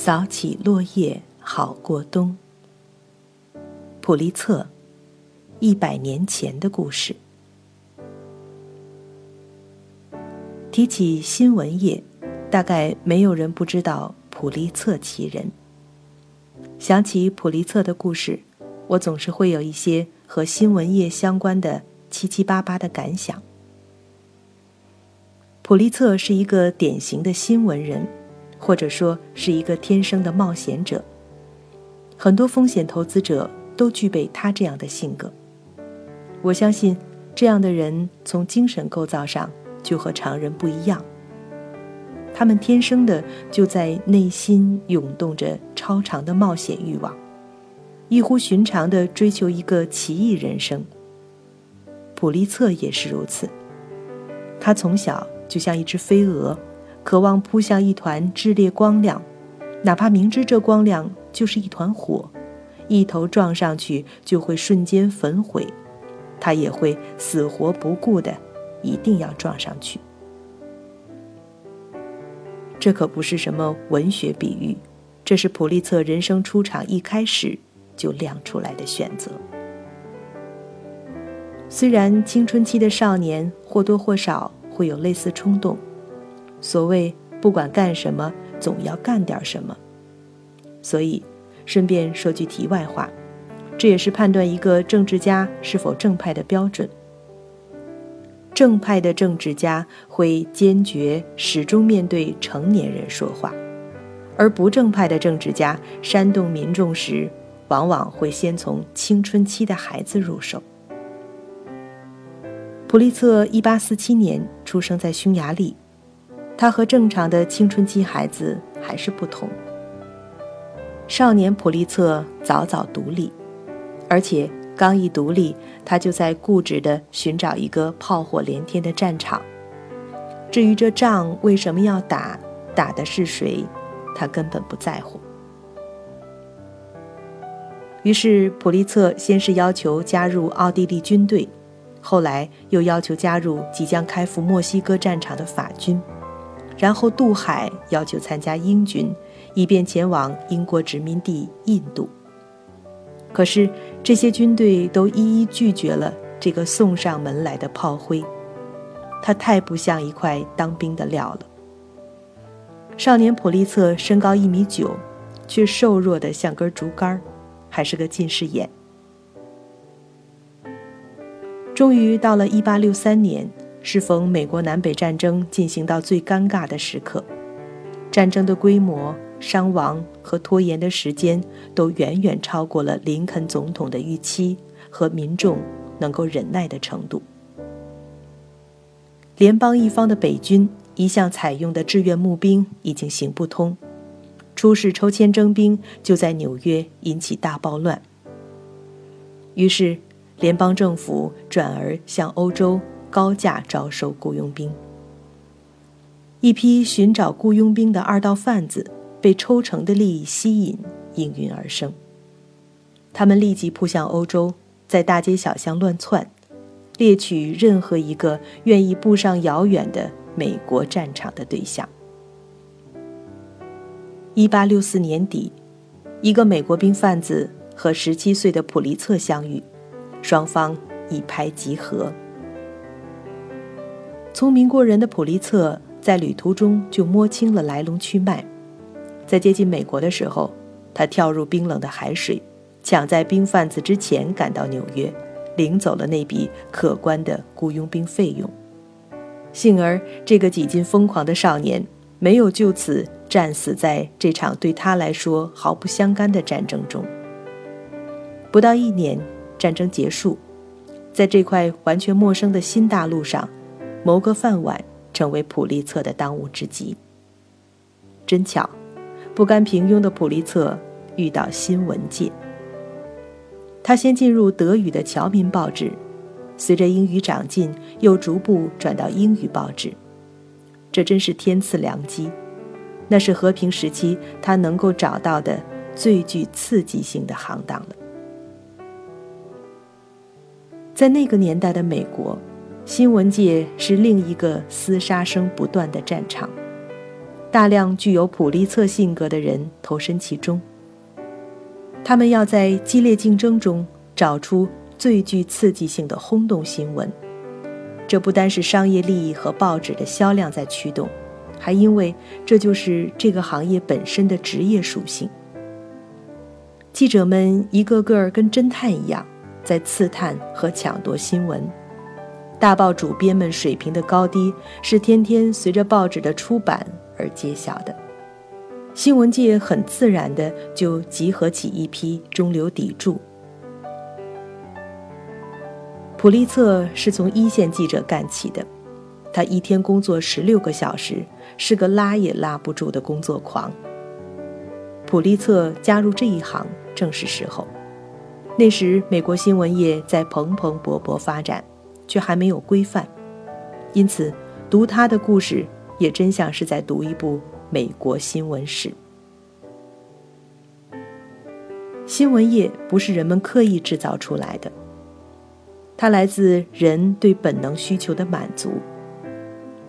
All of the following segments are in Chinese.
扫起落叶好过冬。普利策，一百年前的故事。提起新闻业，大概没有人不知道普利策其人。想起普利策的故事，我总是会有一些和新闻业相关的七七八八的感想。普利策是一个典型的新闻人，或者说是一个天生的冒险者。很多风险投资者都具备他这样的性格。我相信，这样的人从精神构造上就和常人不一样。他们天生的就在内心涌动着超长的冒险欲望，异乎寻常的追求一个奇异人生。普利策也是如此，他从小就像一只飞蛾，渴望扑向一团炽烈光亮，哪怕明知这光亮就是一团火，一头撞上去就会瞬间焚毁，他也会死活不顾的，一定要撞上去。这可不是什么文学比喻，这是普利策人生出场一开始就亮出来的选择。虽然青春期的少年或多或少会有类似冲动，所谓不管干什么总要干点什么，所以顺便说句题外话，这也是判断一个政治家是否正派的标准。正派的政治家会坚决始终面对成年人说话，而不正派的政治家煽动民众时，往往会先从青春期的孩子入手。普利策1847年出生在匈牙利，他和正常的青春期孩子还是不同。少年普利策早早独立，而且。刚一独立，他就在固执地寻找一个炮火连天的战场。至于这仗为什么要打，打的是谁，他根本不在乎。于是，普利策先是要求加入奥地利军队，后来又要求加入即将开赴墨西哥战场的法军，然后渡海要求参加英军，以便前往英国殖民地印度。可是这些军队都一一拒绝了这个送上门来的炮灰，他太不像一块当兵的料了。少年普利策身高一米九，却瘦弱的像根竹竿还是个近视眼。终于到了1863年，适逢美国南北战争进行到最尴尬的时刻，战争的规模。伤亡和拖延的时间都远远超过了林肯总统的预期和民众能够忍耐的程度。联邦一方的北军一向采用的志愿募兵已经行不通，出使抽签征兵就在纽约引起大暴乱。于是，联邦政府转而向欧洲高价招收雇佣兵。一批寻找雇佣兵的二道贩子。被抽成的利益吸引，应运而生。他们立即扑向欧洲，在大街小巷乱窜，猎取任何一个愿意步上遥远的美国战场的对象。一八六四年底，一个美国兵贩子和十七岁的普利策相遇，双方一拍即合。聪明过人的普利策在旅途中就摸清了来龙去脉。在接近美国的时候，他跳入冰冷的海水，抢在兵贩子之前赶到纽约，领走了那笔可观的雇佣兵费用。幸而，这个几近疯狂的少年没有就此战死在这场对他来说毫不相干的战争中。不到一年，战争结束，在这块完全陌生的新大陆上，谋个饭碗成为普利策的当务之急。真巧。不甘平庸的普利策遇到新闻界，他先进入德语的《侨民报纸》，随着英语长进，又逐步转到英语报纸。这真是天赐良机，那是和平时期他能够找到的最具刺激性的行当了。在那个年代的美国，新闻界是另一个厮杀声不断的战场。大量具有普利策性格的人投身其中。他们要在激烈竞争中找出最具刺激性的轰动新闻。这不单是商业利益和报纸的销量在驱动，还因为这就是这个行业本身的职业属性。记者们一个个跟侦探一样，在刺探和抢夺新闻。大报主编们水平的高低是天天随着报纸的出版而揭晓的。新闻界很自然的就集合起一批中流砥柱。普利策是从一线记者干起的，他一天工作十六个小时，是个拉也拉不住的工作狂。普利策加入这一行正是时候，那时美国新闻业在蓬蓬勃勃发展，却还没有规范，因此读他的故事也真像是在读一部美国新闻史。新闻业不是人们刻意制造出来的。它来自人对本能需求的满足。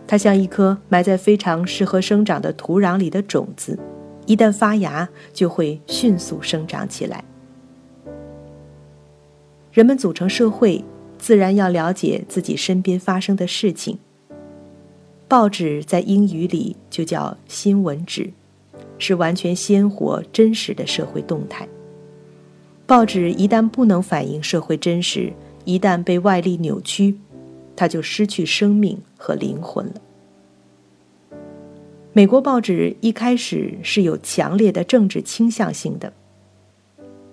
它像一颗埋在非常适合生长的土壤里的种子，一旦发芽，就会迅速生长起来。人们组成社会，自然要了解自己身边发生的事情。报纸在英语里就叫新闻纸，是完全鲜活真实的社会动态。报纸一旦不能反映社会真实，一旦被外力扭曲，它就失去生命和灵魂了。美国报纸一开始是有强烈的政治倾向性的，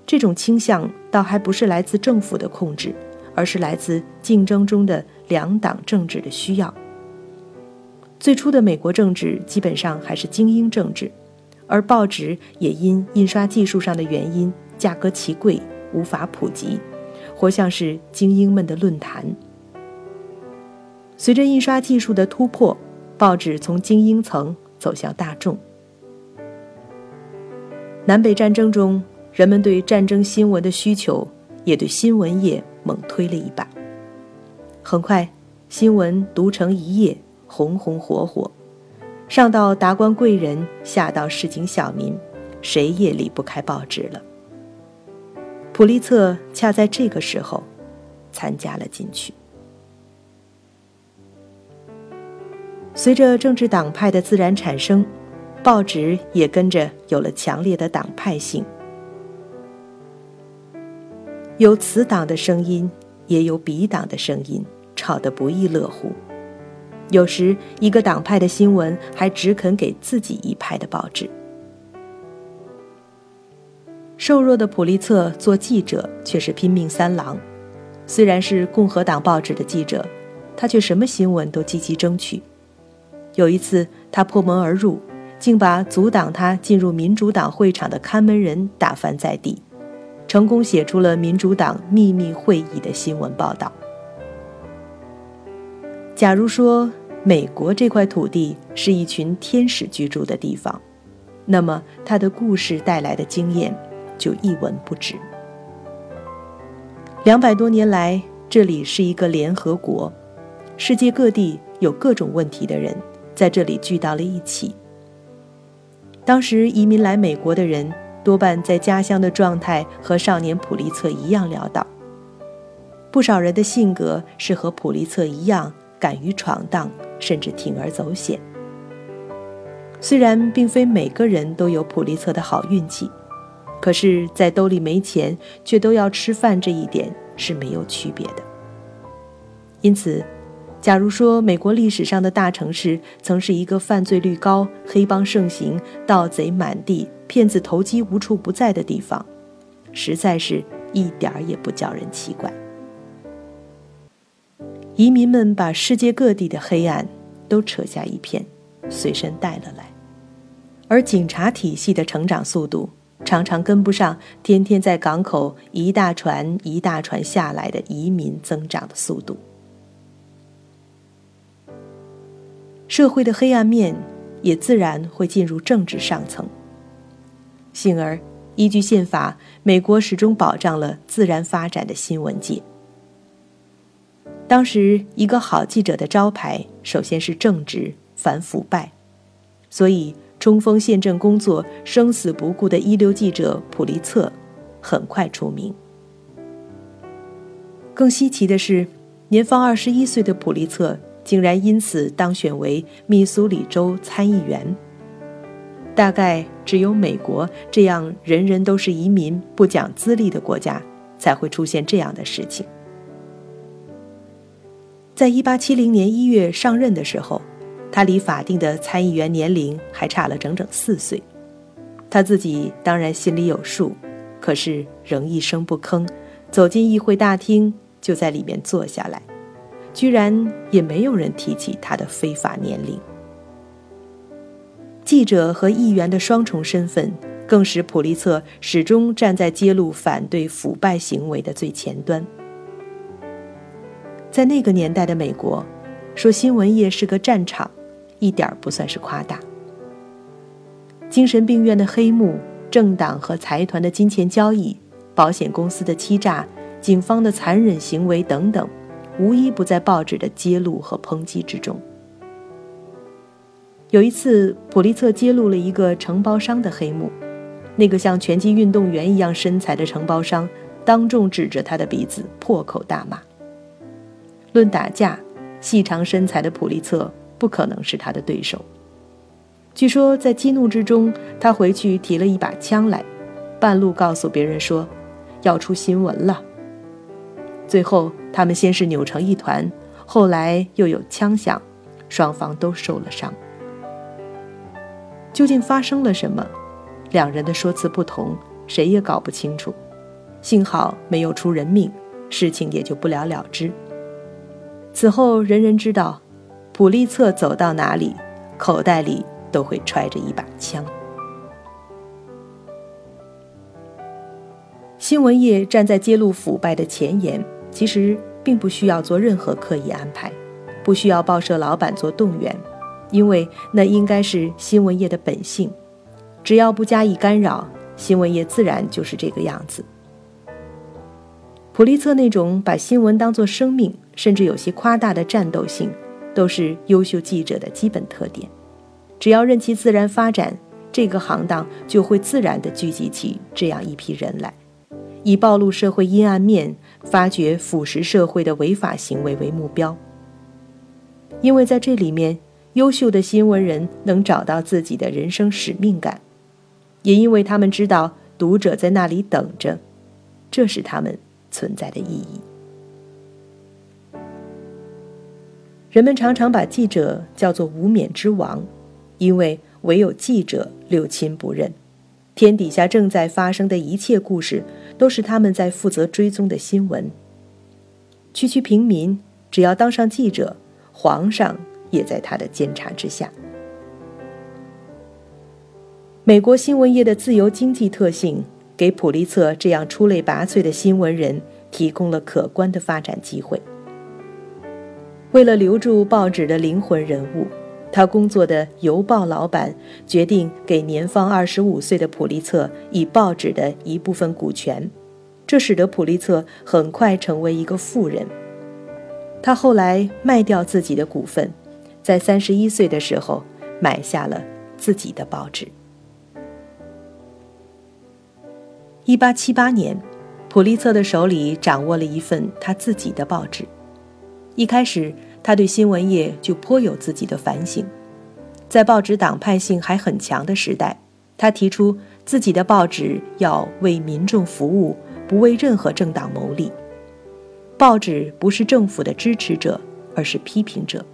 这种倾向倒还不是来自政府的控制，而是来自竞争中的两党政治的需要。最初的美国政治基本上还是精英政治，而报纸也因印刷技术上的原因，价格奇贵，无法普及。活像是精英们的论坛。随着印刷技术的突破，报纸从精英层走向大众。南北战争中，人们对战争新闻的需求也对新闻业猛推了一把。很快，新闻独成一页，红红火火，上到达官贵人，下到市井小民，谁也离不开报纸了。普利策恰在这个时候参加了进去。随着政治党派的自然产生，报纸也跟着有了强烈的党派性。有此党的声音，也有彼党的声音，吵得不亦乐乎。有时一个党派的新闻还只肯给自己一派的报纸。瘦弱的普利策做记者却是拼命三郎，虽然是共和党报纸的记者，他却什么新闻都积极争取。有一次，他破门而入，竟把阻挡他进入民主党会场的看门人打翻在地，成功写出了民主党秘密会议的新闻报道。假如说美国这块土地是一群天使居住的地方，那么他的故事带来的经验。就一文不值。两百多年来，这里是一个联合国，世界各地有各种问题的人在这里聚到了一起。当时移民来美国的人，多半在家乡的状态和少年普利策一样潦倒。不少人的性格是和普利策一样，敢于闯荡，甚至铤而走险。虽然并非每个人都有普利策的好运气。可是，在兜里没钱却都要吃饭这一点是没有区别的。因此，假如说美国历史上的大城市曾是一个犯罪率高、黑帮盛行、盗贼满地、骗子投机无处不在的地方，实在是一点儿也不叫人奇怪。移民们把世界各地的黑暗都扯下一片，随身带了来，而警察体系的成长速度。常常跟不上天天在港口一大船一大船下来的移民增长的速度。社会的黑暗面也自然会进入政治上层。幸而，依据宪法，美国始终保障了自然发展的新闻界。当时，一个好记者的招牌，首先是正直、反腐败。所以冲锋陷阵工作生死不顾的一流记者普利策很快出名。更稀奇的是，年方二十一岁的普利策竟然因此当选为密苏里州参议员。大概只有美国这样人人都是移民、不讲资历的国家，才会出现这样的事情。在一八七零年一月上任的时候，他离法定的参议员年龄还差了整整四岁。他自己当然心里有数，可是仍一声不吭，走进议会大厅，就在里面坐下来，居然也没有人提起他的非法年龄。记者和议员的双重身份，更使普利策始终站在揭露反对腐败行为的最前端。在那个年代的美国，说新闻业是个战场，一点不算是夸大。精神病院的黑幕、政党和财团的金钱交易、保险公司的欺诈、警方的残忍行为等等，无一不在报纸的揭露和抨击之中。有一次，普利策揭露了一个承包商的黑幕。那个像拳击运动员一样身材的承包商，当众指着他的鼻子破口大骂。论打架，细长身材的普利策不可能是他的对手。据说在激怒之中，他回去提了一把枪来，半路告诉别人说要出新闻了。最后，他们先是扭成一团，后来又有枪响，双方都受了伤。究竟发生了什么？两人的说辞不同，谁也搞不清楚。幸好没有出人命，事情也就不了了之。此后，人人知道，普利策走到哪里，口袋里都会揣着一把枪。新闻业站在揭露腐败的前沿，其实并不需要做任何刻意安排，不需要报社老板做动员。因为那应该是新闻业的本性，只要不加以干扰，新闻业自然就是这个样子。普利策那种把新闻当作生命，甚至有些夸大的战斗性，都是优秀记者的基本特点。只要任其自然发展，这个行当就会自然地聚集起这样一批人来，以暴露社会阴暗面、发掘腐蚀社会的违法行为为目标。因为在这里面。优秀的新闻人能找到自己的人生使命感，也因为他们知道读者在那里等着，这是他们存在的意义。人们常常把记者叫做无冕之王，因为唯有记者六亲不认，天底下正在发生的一切故事都是他们在负责追踪的新闻。区区平民只要当上记者，皇上。也在他的监察之下。美国新闻业的自由经济特性，给普利策这样出类拔萃的新闻人提供了可观的发展机会。为了留住报纸的灵魂人物，他工作的邮报老板决定给年方二十五岁的普利策以报纸的一部分股权，这使得普利策很快成为一个富人。他后来卖掉自己的股份。在三十一岁的时候，买下了自己的报纸。一八七八年，普利策的手里掌握了一份他自己的报纸。一开始，他对新闻业就颇有自己的反省。在报纸党派性还很强的时代，他提出自己的报纸要为民众服务，不为任何政党谋利。报纸不是政府的支持者，而是批评者。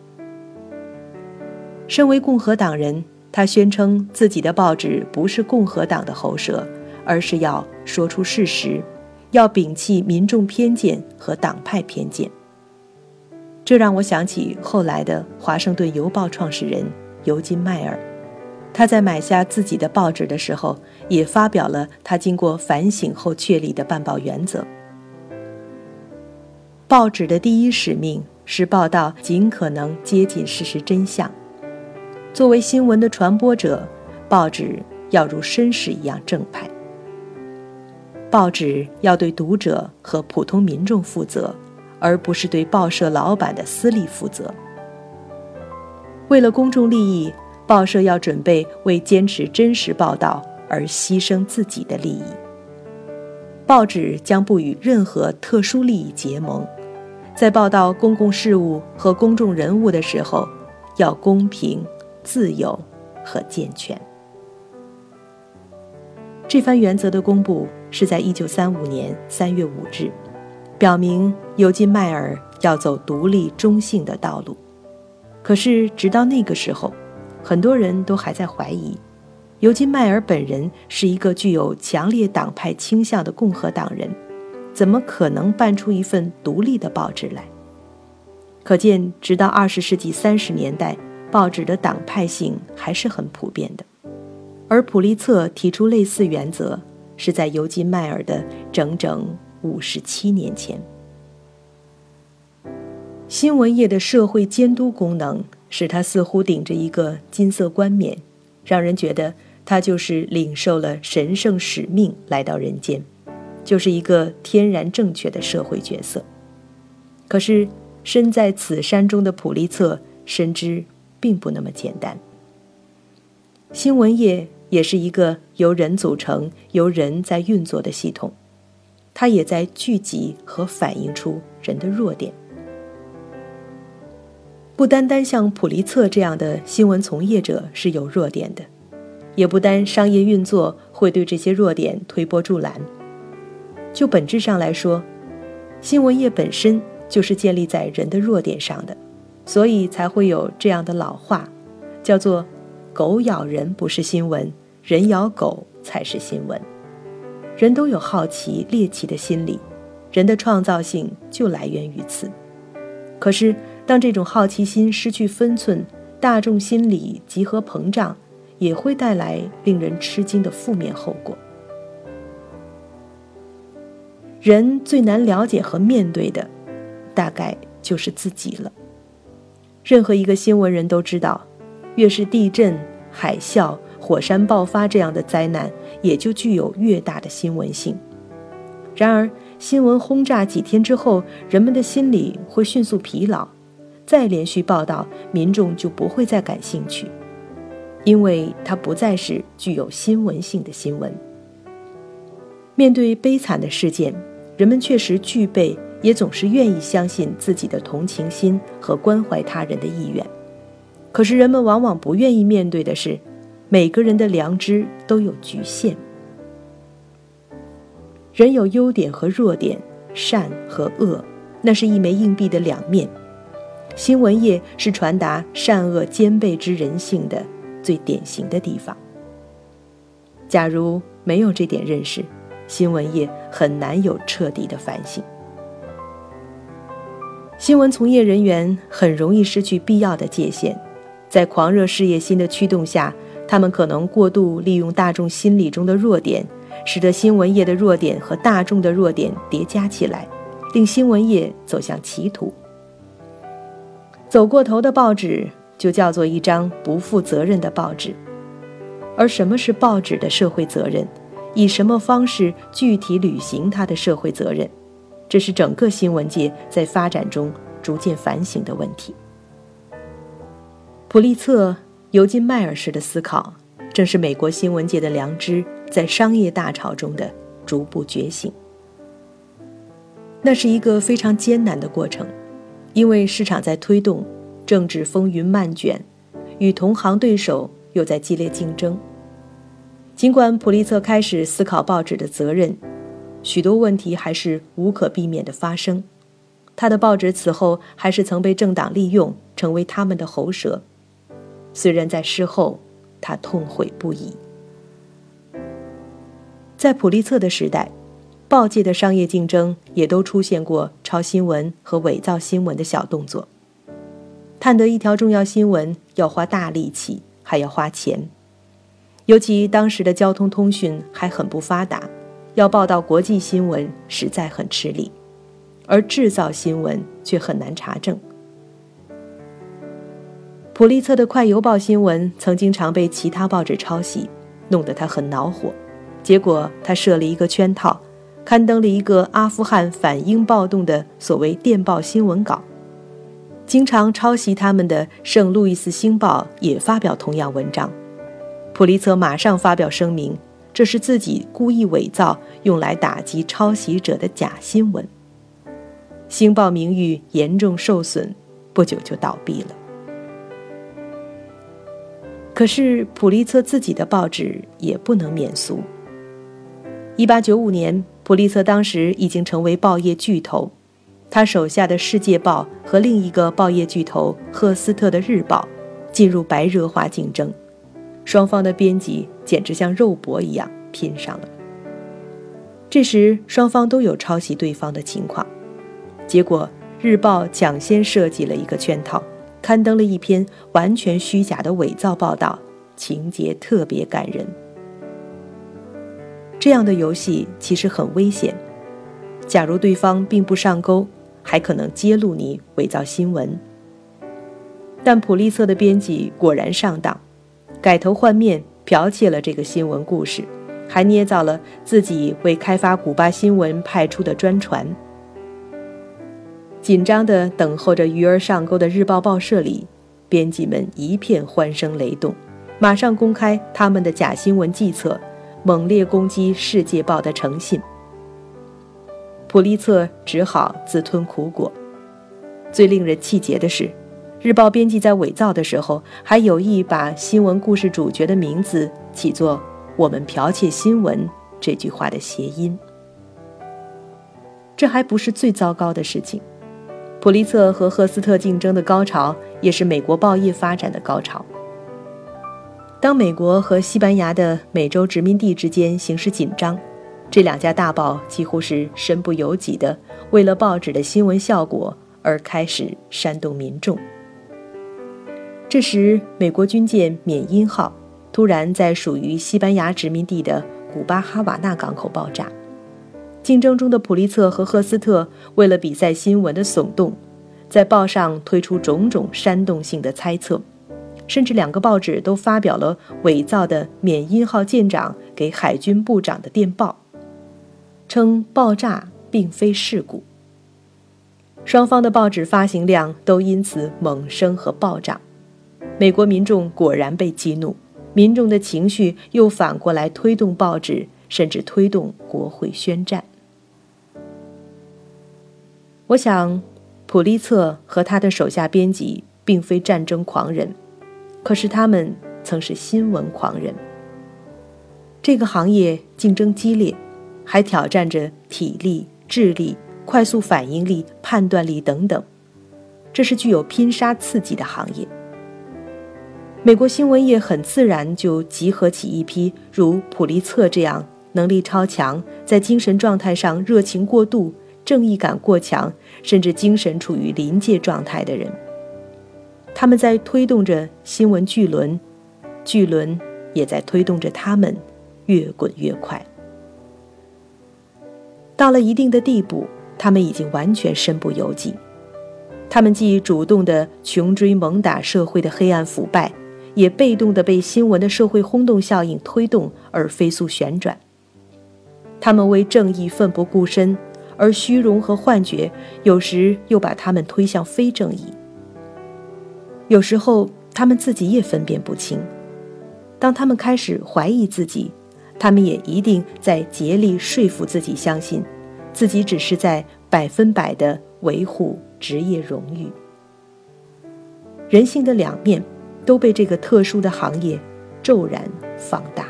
身为共和党人，他宣称自己的报纸不是共和党的喉舌，而是要说出事实，要摒弃民众偏见和党派偏见。这让我想起后来的《华盛顿邮报》创始人尤金·迈尔，他在买下自己的报纸的时候，也发表了他经过反省后确立的办报原则：报纸的第一使命是报道尽可能接近事实真相。作为新闻的传播者，报纸要如绅士一样正派。报纸要对读者和普通民众负责，而不是对报社老板的私利负责。为了公众利益，报社要准备为坚持真实报道而牺牲自己的利益。报纸将不与任何特殊利益结盟，在报道公共事务和公众人物的时候，要公平、自由和健全。这番原则的公布是在1935年3月5日，表明尤金·迈尔要走独立中性的道路。可是，直到那个时候，很多人都还在怀疑。尤金·迈尔本人是一个具有强烈党派倾向的共和党人，怎么可能办出一份独立的报纸来？可见，直到二十世纪三十年代，报纸的党派性还是很普遍的。而普利策提出类似原则，是在尤金·迈尔的整整五十七年前。新闻业的社会监督功能，使他似乎顶着一个金色冠冕，让人觉得。他就是领受了神圣使命来到人间，就是一个天然正确的社会角色。可是身在此山中的普利策深知并不那么简单。新闻业也是一个由人组成、由人在运作的系统，它也在聚集和反映出人的弱点。不单单像普利策这样的新闻从业者是有弱点的。也不单商业运作会对这些弱点推波助澜。就本质上来说，新闻业本身就是建立在人的弱点上的，所以才会有这样的老话，叫做“狗咬人不是新闻，人咬狗才是新闻”。人都有好奇猎奇的心理，人的创造性就来源于此。可是，当这种好奇心失去分寸，大众心理集合膨胀。也会带来令人吃惊的负面后果。人最难了解和面对的，大概就是自己了。任何一个新闻人都知道，越是地震、海啸、火山爆发这样的灾难，也就具有越大的新闻性。然而，新闻轰炸几天之后，人们的心理会迅速疲劳，再连续报道，民众就不会再感兴趣。因为它不再是具有新闻性的新闻。面对悲惨的事件，人们确实具备，也总是愿意相信自己的同情心和关怀他人的意愿。可是，人们往往不愿意面对的是，每个人的良知都有局限。人有优点和弱点，善和恶，那是一枚硬币的两面。新闻业是传达善恶兼备之人性的。最典型的地方。假如没有这点认识，新闻业很难有彻底的反省。新闻从业人员很容易失去必要的界限，在狂热事业心的驱动下，他们可能过度利用大众心理中的弱点，使得新闻业的弱点和大众的弱点叠加起来，令新闻业走向歧途。走过头的报纸。就叫做一张不负责任的报纸，而什么是报纸的社会责任？以什么方式具体履行它的社会责任？这是整个新闻界在发展中逐渐反省的问题。普利策、尤金·迈尔式的思考，正是美国新闻界的良知在商业大潮中的逐步觉醒。那是一个非常艰难的过程，因为市场在推动。政治风云漫卷，与同行对手又在激烈竞争。尽管普利策开始思考报纸的责任，许多问题还是无可避免的发生。他的报纸此后还是曾被政党利用，成为他们的喉舌。虽然在事后，他痛悔不已。在普利策的时代，报界的商业竞争也都出现过抄新闻和伪造新闻的小动作。探得一条重要新闻要花大力气，还要花钱。尤其当时的交通通讯还很不发达，要报道国际新闻实在很吃力，而制造新闻却很难查证。普利策的快邮报新闻曾经常被其他报纸抄袭，弄得他很恼火。结果他设了一个圈套，刊登了一个阿富汗反英暴动的所谓电报新闻稿。经常抄袭他们的《圣路易斯星报》也发表同样文章。普利策马上发表声明，这是自己故意伪造、用来打击抄袭者的假新闻。星报名誉严重受损，不久就倒闭了。可是普利策自己的报纸也不能免俗。一八九五年，普利策当时已经成为报业巨头，他手下的《世界报》和另一个报业巨头赫斯特的《日报》进入白热化竞争。双方的编辑简直像肉搏一样拼上了。这时，双方都有抄袭对方的情况，结果日报抢先设计了一个圈套，刊登了一篇完全虚假的伪造报道，情节特别感人。这样的游戏其实很危险，假如对方并不上钩，还可能揭露你伪造新闻。但普利策的编辑果然上当。改头换面，剽窃了这个新闻故事，还捏造了自己为开发古巴新闻派出的专船。紧张地等候着鱼儿上钩的日报报社里，编辑们一片欢声雷动，马上公开他们的假新闻计策，猛烈攻击《世界报》的诚信。普利策只好自吞苦果。最令人气结的是。日报编辑在伪造的时候，还有意把新闻故事主角的名字起作“我们剽窃新闻”这句话的谐音。这还不是最糟糕的事情，普利策和赫斯特竞争的高潮，也是美国报业发展的高潮。当美国和西班牙的美洲殖民地之间形势紧张，这两家大报几乎是身不由己的，为了报纸的新闻效果而开始煽动民众。这时，美国军舰“缅因号”突然在属于西班牙殖民地的古巴哈瓦那港口爆炸。竞争中的普利策和赫斯特为了比赛新闻的耸动，在报上推出种种煽动性的猜测，甚至两个报纸都发表了伪造的“缅因号”舰长给海军部长的电报，称爆炸并非事故。双方的报纸发行量都因此猛升和暴涨。美国民众果然被激怒，民众的情绪又反过来推动报纸，甚至推动国会宣战。我想，普利策和他的手下编辑并非战争狂人，可是他们曾是新闻狂人。这个行业竞争激烈，还挑战着体力、智力、快速反应力、判断力等等，这是具有拼杀刺激的行业。美国新闻业很自然就集合起一批如普利策这样能力超强、在精神状态上热情过度、正义感过强，甚至精神处于临界状态的人。他们在推动着新闻巨轮，巨轮也在推动着他们越滚越快。到了一定的地步，他们已经完全身不由己。他们既主动地穷追猛打社会的黑暗腐败。也被动地被新闻的社会轰动效应推动而飞速旋转。他们为正义奋不顾身，而虚荣和幻觉有时又把他们推向非正义。有时候他们自己也分辨不清。当他们开始怀疑自己，他们也一定在竭力说服自己相信，自己只是在百分百地维护职业荣誉。人性的两面。都被这个特殊的行业骤然放大了。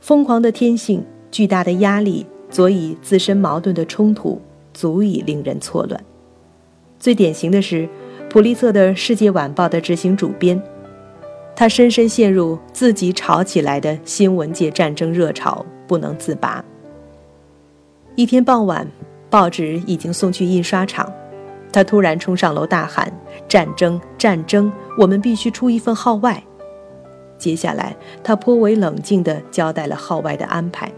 疯狂的天性、巨大的压力、佐以自身矛盾的冲突，足以令人错乱。最典型的是普利策的《世界晚报》的执行主编，他深深陷入自己炒起来的新闻界战争热潮，不能自拔。一天傍晚，报纸已经送去印刷厂。他突然冲上楼大喊：“战争！战争！我们必须出一份号外。”接下来，他颇为冷静地交代了号外的安排。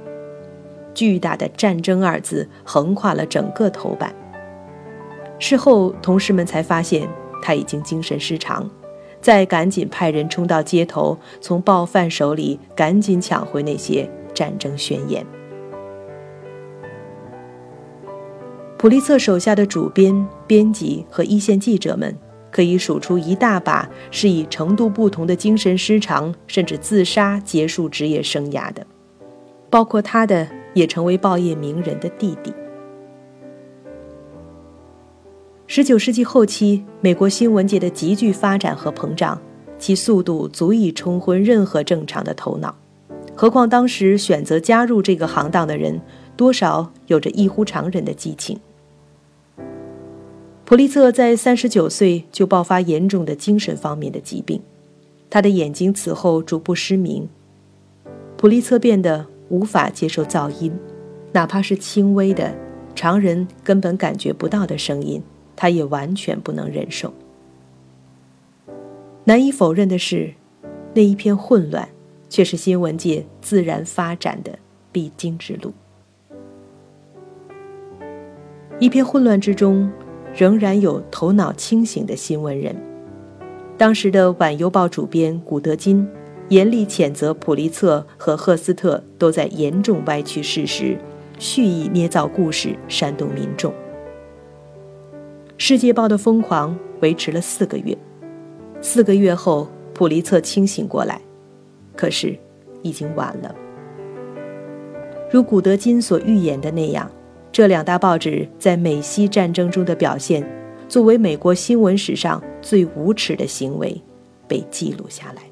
巨大的“战争”二字横跨了整个头版。事后，同事们才发现他已经精神失常，再赶紧派人冲到街头，从报贩手里赶紧抢回那些战争宣言。普利策手下的主编、编辑和一线记者们，可以数出一大把是以程度不同的精神失常甚至自杀结束职业生涯的，包括他的也成为报业名人的弟弟。十九世纪后期，美国新闻界的急剧发展和膨胀，其速度足以冲昏任何正常的头脑。何况当时选择加入这个行当的人，多少有着异乎常人的激情。普利策在三十九岁就爆发严重的精神方面的疾病，他的眼睛此后逐步失明。普利策变得无法接受噪音，哪怕是轻微的、常人根本感觉不到的声音。他也完全不能忍受。难以否认的是，那一片混乱，却是新闻界自然发展的必经之路。一片混乱之中，仍然有头脑清醒的新闻人。当时的《晚邮报》主编古德金，严厉谴责普利策和赫斯特都在严重歪曲事实，蓄意捏造故事，煽动民众。《世界报》的疯狂维持了四个月，四个月后，普利策清醒过来，可是，已经晚了。如古德金所预言的那样，这两大报纸在美西战争中的表现，作为美国新闻史上最无耻的行为，被记录下来。